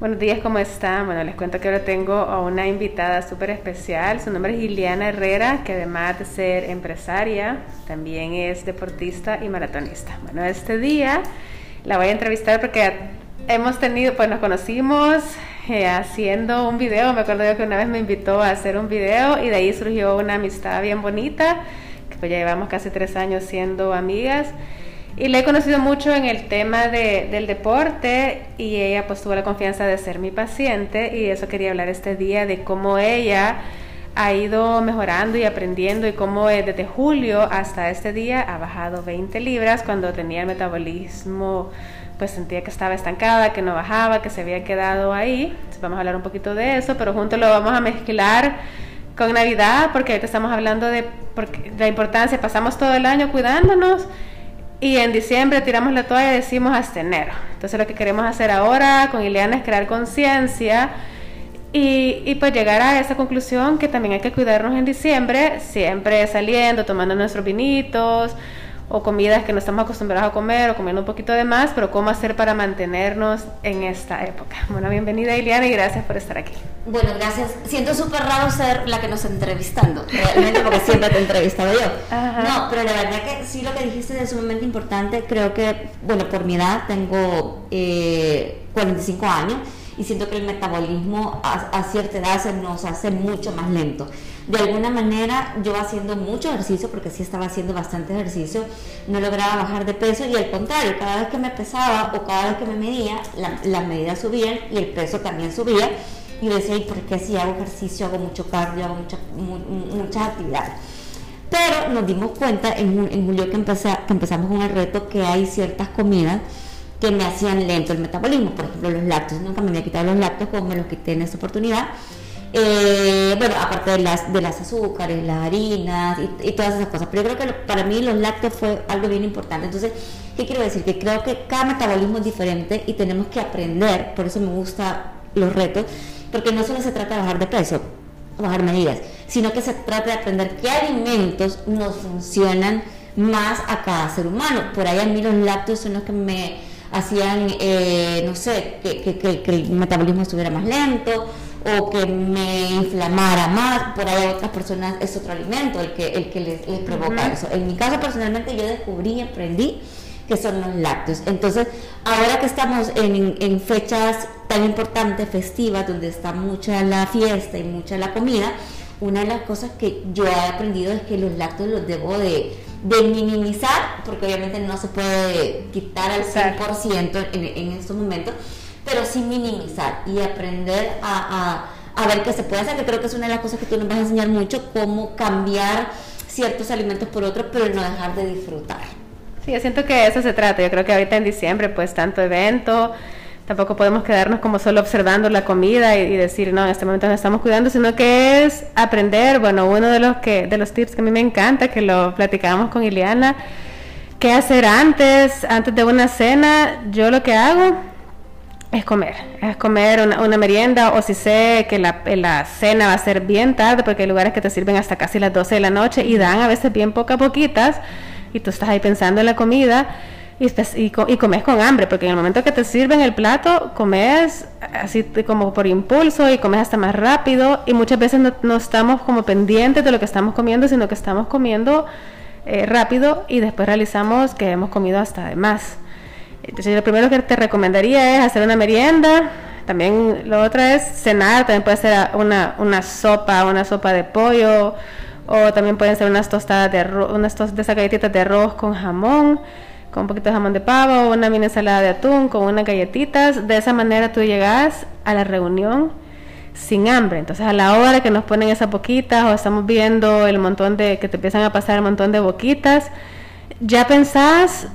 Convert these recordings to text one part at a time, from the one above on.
Buenos días, ¿cómo están? Bueno, les cuento que ahora tengo a una invitada súper especial. Su nombre es Iliana Herrera, que además de ser empresaria, también es deportista y maratonista. Bueno, este día la voy a entrevistar porque hemos tenido, pues nos conocimos eh, haciendo un video. Me acuerdo yo que una vez me invitó a hacer un video y de ahí surgió una amistad bien bonita, que pues ya llevamos casi tres años siendo amigas. Y la he conocido mucho en el tema de, del deporte y ella pues tuvo la confianza de ser mi paciente y eso quería hablar este día de cómo ella ha ido mejorando y aprendiendo y cómo desde julio hasta este día ha bajado 20 libras cuando tenía el metabolismo pues sentía que estaba estancada, que no bajaba, que se había quedado ahí. vamos a hablar un poquito de eso, pero juntos lo vamos a mezclar con Navidad porque ahorita estamos hablando de la importancia, pasamos todo el año cuidándonos y en diciembre tiramos la toalla y decimos hasta enero. Entonces lo que queremos hacer ahora con Ileana es crear conciencia y, y, pues llegar a esa conclusión que también hay que cuidarnos en diciembre, siempre saliendo, tomando nuestros vinitos, o comidas que no estamos acostumbrados a comer o comiendo un poquito de más, pero cómo hacer para mantenernos en esta época. Bueno, bienvenida Iliana y gracias por estar aquí. Bueno, gracias. Siento súper raro ser la que nos entrevistando, realmente porque siempre te he entrevistado yo. No, pero la verdad que sí lo que dijiste es sumamente importante. Creo que, bueno, por mi edad tengo eh, 45 años y siento que el metabolismo a, a cierta edad se nos hace mucho más lento de alguna manera yo haciendo mucho ejercicio, porque sí estaba haciendo bastante ejercicio, no lograba bajar de peso y al contrario, cada vez que me pesaba o cada vez que me medía, las la medidas subían y el peso también subía. Y decía, ¿y por qué si hago ejercicio, hago mucho cardio, hago mucha, muchas actividades? Pero nos dimos cuenta en, en julio que, que empezamos con el reto que hay ciertas comidas que me hacían lento el metabolismo, por ejemplo los lácteos, nunca me había quitado los lácteos como me los quité en esta oportunidad eh, bueno, aparte de las, de las azúcares, las harinas y, todas esas cosas. Pero yo creo que para mí los lácteos fue algo bien importante. Entonces, ¿qué quiero decir? Que creo que cada metabolismo es diferente y tenemos que aprender, por eso me gustan los retos, porque no solo se trata de bajar de peso, bajar medidas, sino que se trata de aprender qué alimentos nos funcionan más a cada ser humano. Por ahí a mí los lácteos son los que me hacían, eh, no sé, que, que el metabolismo estuviera más lento o que me inflamara más, por ahí otras personas es otro alimento el que, el que les, provoca eso. En mi caso personalmente yo descubrí y aprendí que son los lácteos. Entonces, ahora que estamos en, en fechas tan importantes, festivas, donde está mucha la fiesta y mucha la comida, una de las cosas que yo he aprendido es que los lácteos los debo de, de minimizar, porque obviamente no se puede quitar al 100% en, en estos momentos, pero sí minimizar y aprender a, a, ver qué se puede hacer, que creo que es una de las cosas que tú nos vas a enseñar mucho, cómo cambiar ciertos alimentos por otros, pero no dejar de disfrutar. Sí, yo siento que eso se trata. Yo creo que ahorita en diciembre, pues tanto evento, tampoco podemos quedarnos como solo observando la comida y, decir, no, en este momento nos estamos cuidando, sino que es aprender, bueno, uno de los, que, de los tips que a mí me encanta, que lo platicábamos con Ileana, qué hacer antes, antes de una cena, yo lo que hago es comer, es comer una, merienda o si sé que la, la, cena va a ser bien tarde porque hay lugares que te sirven hasta casi las 12 de la noche y dan a veces bien poca poquitas y tú estás ahí pensando en la comida y, y, y, comes con hambre porque en el momento que te sirven el plato comes así como por impulso y comes hasta más rápido y muchas veces no, estamos como pendientes de lo que estamos comiendo sino que estamos comiendo eh, rápido y después realizamos que hemos comido hasta de más. Entonces, lo primero que te recomendaría es hacer una merienda. También lo otro es cenar. También puede ser una, una sopa, una sopa de pollo. O también pueden ser unas tostadas de arroz, unas tos de galletitas de arroz con jamón, con un poquito de jamón de pavo, una mini ensalada de atún, con unas galletitas. De esa manera tú llegas a la reunión sin hambre. Entonces a la hora que nos ponen esas boquitas o estamos viendo el montón de que te empiezan a pasar el montón de boquitas, ya pensás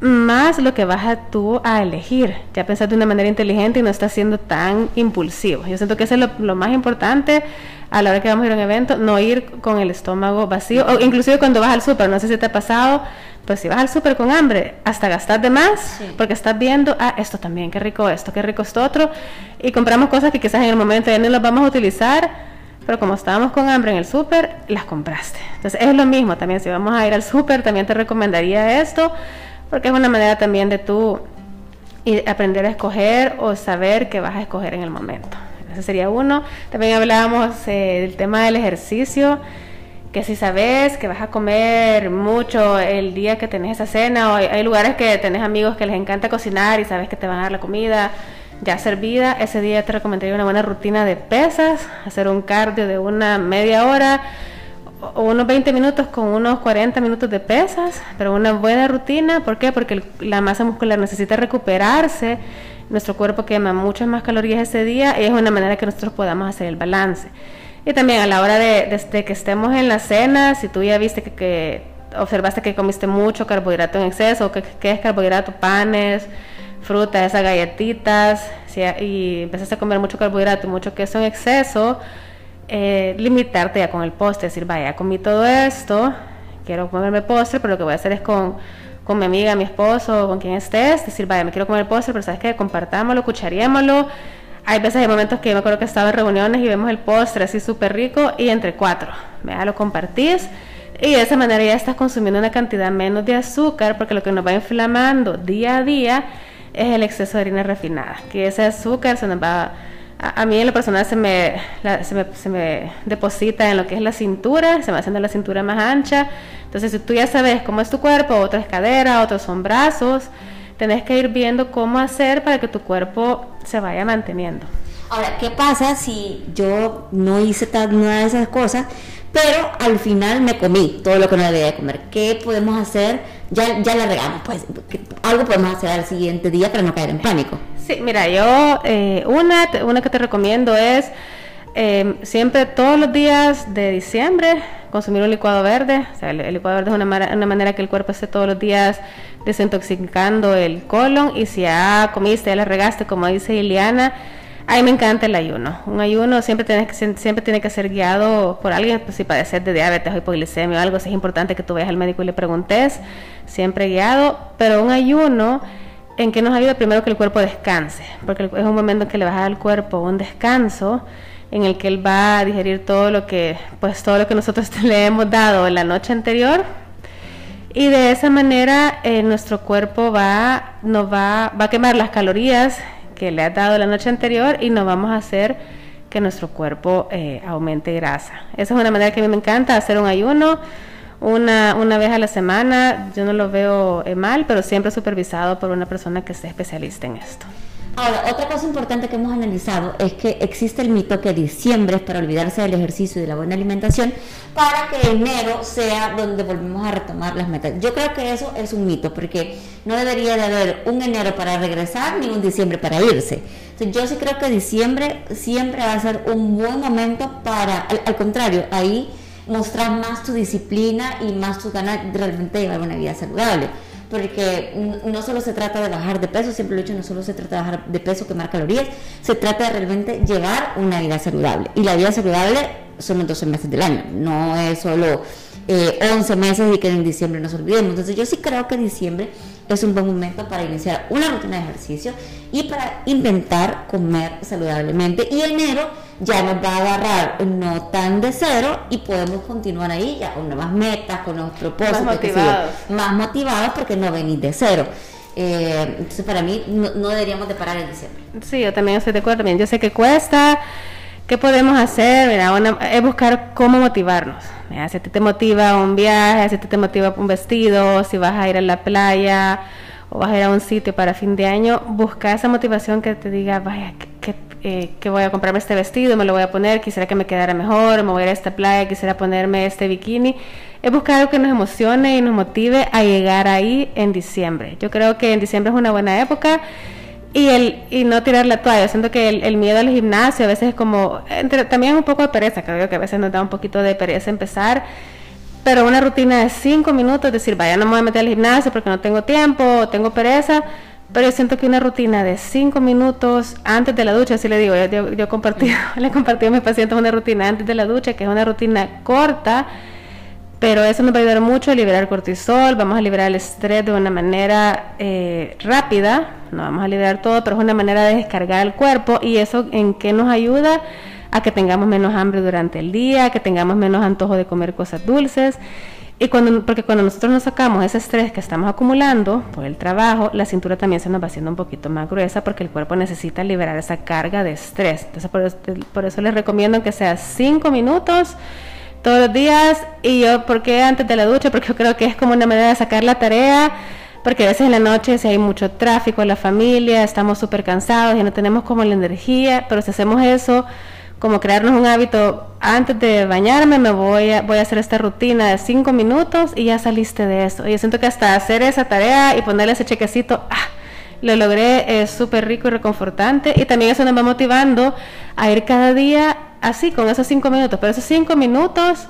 más lo que vas a tú a elegir. Ya pensar de una manera inteligente y no estás siendo tan impulsivo. Yo siento que eso es lo, más importante a la hora que vamos a ir a un evento, no ir con el estómago vacío, o inclusive cuando vas al súper, no sé si te ha pasado, pues si vas al súper con hambre, hasta gastar de más, porque estás viendo, ah, esto también, qué rico esto, qué rico esto otro, y compramos cosas que quizás en el momento ya no las vamos a utilizar, pero como estábamos con hambre en el súper, las compraste. Entonces es lo mismo también, si vamos a ir al súper, también te recomendaría esto, porque es una manera también de tú y aprender a escoger o saber qué vas a escoger en el momento. Ese sería uno. También hablábamos eh, del tema del ejercicio, que si sabes que vas a comer mucho el día que tenés esa cena, o hay, lugares que tenés amigos que les encanta cocinar y sabes que te van a dar la comida ya servida, ese día te recomendaría una buena rutina de pesas, hacer un cardio de una media hora o unos 20 minutos con unos 40 minutos de pesas, pero una buena rutina, ¿por qué? Porque la masa muscular necesita recuperarse, nuestro cuerpo quema muchas más calorías ese día y es una manera que nosotros podamos hacer el balance. Y también a la hora de, que estemos en la cena, si tú ya viste que, observaste que comiste mucho carbohidrato en exceso, que, que es carbohidrato, panes, frutas, esas galletitas, y empezaste a comer mucho carbohidrato y mucho queso en exceso, eh, limitarte ya con el postre, decir, vaya, comí todo esto, quiero comerme postre, pero lo que voy a hacer es con, con mi amiga, mi esposo, con quien estés, decir, vaya, me quiero comer postre, pero sabes que compartámoslo, cucharémoslo. Hay veces, hay momentos que yo me acuerdo que estaba en reuniones y vemos el postre así súper rico y entre cuatro, ¿me lo compartís. Y de esa manera ya estás consumiendo una cantidad menos de azúcar, porque lo que nos va inflamando día a día es el exceso de harina refinada, que ese azúcar se nos va a, mí en lo personal se me, se me, deposita en lo que es la cintura, se me haciendo la cintura más ancha. Entonces, si tú ya sabes cómo es tu cuerpo, otro es cadera, otros son brazos, tenés que ir viendo cómo hacer para que tu cuerpo se vaya manteniendo. Ahora, ¿qué pasa si yo no hice nada de esas cosas, pero al final me comí todo lo que no debía comer? ¿Qué podemos hacer? Ya, ya la regamos, pues algo podemos hacer al siguiente día para no caer en pánico. Sí, mira, yo eh, una, una que te recomiendo es eh, siempre todos los días de diciembre consumir un licuado verde. O sea, el, licuado verde es una, manera que el cuerpo esté todos los días desintoxicando el colon y si ya comiste, ya la regaste, como dice Iliana, a mí me encanta el ayuno. Un ayuno siempre tiene que, siempre tiene que ser guiado por alguien, pues si padeces de diabetes o hipoglicemia o algo, es importante que tú vayas al médico y le preguntes, siempre guiado, pero un ayuno en que nos ayuda primero que el cuerpo descanse, porque es un momento en que le vas al cuerpo un descanso en el que él va a digerir todo lo que pues todo lo que nosotros le hemos dado la noche anterior y de esa manera eh, nuestro cuerpo va nos va, va a quemar las calorías que le ha dado la noche anterior y no vamos a hacer que nuestro cuerpo eh, aumente grasa. Esa es una manera que a mí me encanta, hacer un ayuno una, una vez a la semana. Yo no lo veo eh, mal, pero siempre supervisado por una persona que esté especialista en esto. Ahora, otra cosa importante que hemos analizado es que existe el mito que diciembre es para olvidarse del ejercicio y de la buena alimentación, para que enero sea donde volvemos a retomar las metas. Yo creo que eso es un mito, porque no debería de haber un enero para regresar ni un diciembre para irse. Yo sí creo que diciembre siempre va a ser un buen momento para, al contrario, ahí mostrar más tu disciplina y más tu ganas de realmente llevar una vida saludable. Porque no solo se trata de bajar de peso, siempre lo he dicho, no solo se trata de bajar de peso, quemar calorías, se trata de realmente llevar una vida saludable. Y la vida saludable son los 12 meses del año, no es solo eh, 11 meses y que en diciembre nos olvidemos. Entonces yo sí creo que diciembre es un buen momento para iniciar una rutina de ejercicio y para intentar comer saludablemente. Y enero ya nos va a agarrar no tan de cero y podemos continuar ahí ya con nuevas metas, con nuevos propósitos. Más motivados. Más motivados porque no venís de cero. Eh, entonces para mí no, deberíamos de parar en diciembre. Sí, yo también estoy de acuerdo. Yo sé que cuesta. ¿Qué podemos hacer? Mira, es buscar cómo motivarnos. Si te motiva un viaje, si te motiva un vestido, si vas a ir a la playa o vas a ir a un sitio para fin de año, busca esa motivación que te diga, vaya, que, eh, que voy a comprarme este vestido, me lo voy a poner, quisiera que me quedara mejor, me voy a ir a esta playa, quisiera ponerme este bikini. Es buscar algo que nos emocione y nos motive a llegar ahí en diciembre. Yo creo que en diciembre es una buena época y el y no tirar la toalla. Siento que el, miedo al gimnasio a veces es como entre, también un poco de pereza creo que a veces nos da un poquito de pereza empezar pero una rutina de cinco minutos decir vaya no me voy a meter al gimnasio porque no tengo tiempo tengo pereza pero yo siento que una rutina de cinco minutos antes de la ducha así le digo yo, yo, compartido le he compartido a mis pacientes una rutina antes de la ducha que es una rutina corta pero eso nos va a ayudar mucho a liberar cortisol, vamos a liberar el estrés de una manera eh, rápida, no vamos a liberar todo, pero es una manera de descargar el cuerpo y eso en qué nos ayuda a que tengamos menos hambre durante el día, que tengamos menos antojo de comer cosas dulces y cuando, porque cuando nosotros nos sacamos ese estrés que estamos acumulando por el trabajo, la cintura también se nos va haciendo un poquito más gruesa porque el cuerpo necesita liberar esa carga de estrés. Entonces, por, por eso les recomiendo que sea cinco minutos todos los días. Y yo, ¿por qué antes de la ducha? Porque yo creo que es como una manera de sacar la tarea. Porque a veces en la noche, si hay mucho tráfico en la familia, estamos súper cansados y no tenemos como la energía. Pero si hacemos eso como crearnos un hábito, antes de bañarme me voy a, voy a hacer esta rutina de cinco minutos y ya saliste de eso. Y yo siento que hasta hacer esa tarea y ponerle ese chequecito, ah, lo logré, es súper rico y reconfortante. Y también eso nos va motivando a ir cada día así, con esos cinco minutos. Pero esos cinco minutos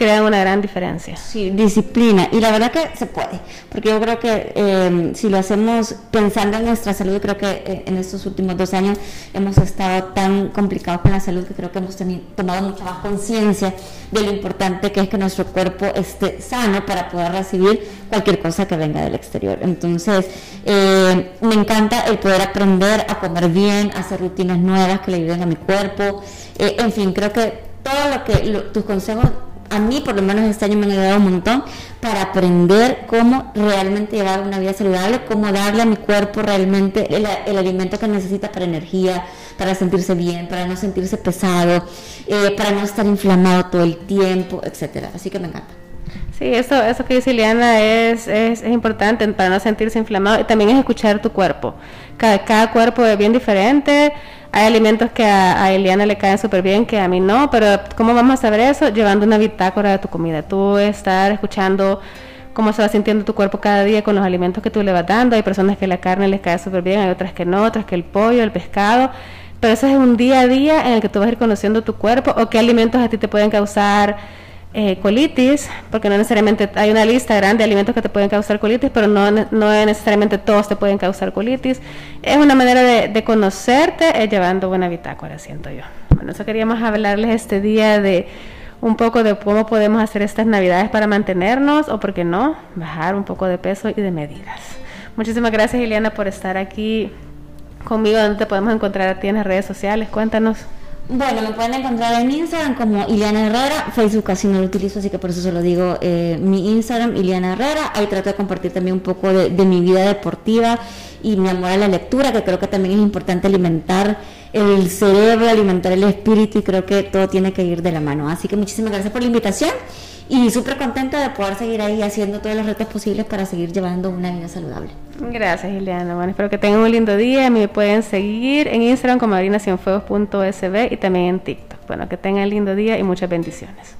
crea una gran diferencia. Sí, disciplina. Y la verdad que se puede, porque yo creo que eh, si lo hacemos pensando en nuestra salud, creo que eh, en estos últimos dos años hemos estado tan complicados con la salud que creo que hemos tenido, tomado mucha más conciencia de lo importante que es que nuestro cuerpo esté sano para poder recibir cualquier cosa que venga del exterior. Entonces, eh, me encanta el poder aprender a comer bien, hacer rutinas nuevas que le ayuden a mi cuerpo. en fin, creo que todo lo que tus consejos a mí por lo menos este año me han ayudado un montón para aprender cómo realmente llevar una vida saludable, cómo darle a mi cuerpo realmente el, alimento que necesita para energía, para sentirse bien, para no sentirse pesado, eh, para no estar inflamado todo el tiempo, etcétera. Así que me encanta. Sí, eso, eso que dice Ileana es, es, importante para no sentirse inflamado y también es escuchar tu cuerpo. Cada, cada cuerpo es bien diferente hay alimentos que a, Eliana le caen súper bien, que a mí no, pero ¿cómo vamos a saber eso? Llevando una bitácora de tu comida. Tú estar escuchando cómo se va sintiendo tu cuerpo cada día con los alimentos que tú le vas dando. Hay personas que la carne les cae súper bien, hay otras que no, otras que el pollo, el pescado. Pero eso es un día a día en el que tú vas a ir conociendo tu cuerpo o qué alimentos a ti te pueden causar eh, colitis, porque no necesariamente hay una lista grande de alimentos que te pueden causar colitis, pero no, no necesariamente todos te pueden causar colitis. Es una manera de, conocerte llevando buena bitácora, siento yo. Bueno, eso queríamos hablarles este día de un poco de cómo podemos hacer estas navidades para mantenernos o, por qué no, bajar un poco de peso y de medidas. Muchísimas gracias, Ileana, por estar aquí conmigo. ¿Dónde te podemos encontrar a ti en las redes sociales? Cuéntanos. Bueno, me pueden encontrar en Instagram como Iliana Herrera, Facebook casi no lo utilizo, así que por eso se lo digo, eh, mi Instagram, Iliana Herrera, ahí trato de compartir también un poco de, mi vida deportiva y mi amor a la lectura, que creo que también es importante alimentar el cerebro, alimentar el espíritu y creo que todo tiene que ir de la mano. Así que muchísimas gracias por la invitación y súper contenta de poder seguir ahí haciendo todos los retos posibles para seguir llevando una vida saludable. Gracias, Ileana. Bueno, espero que tengan un lindo día. Me pueden seguir en Instagram como marinacienfuegos.sb y también en TikTok. Bueno, que tengan un lindo día y muchas bendiciones.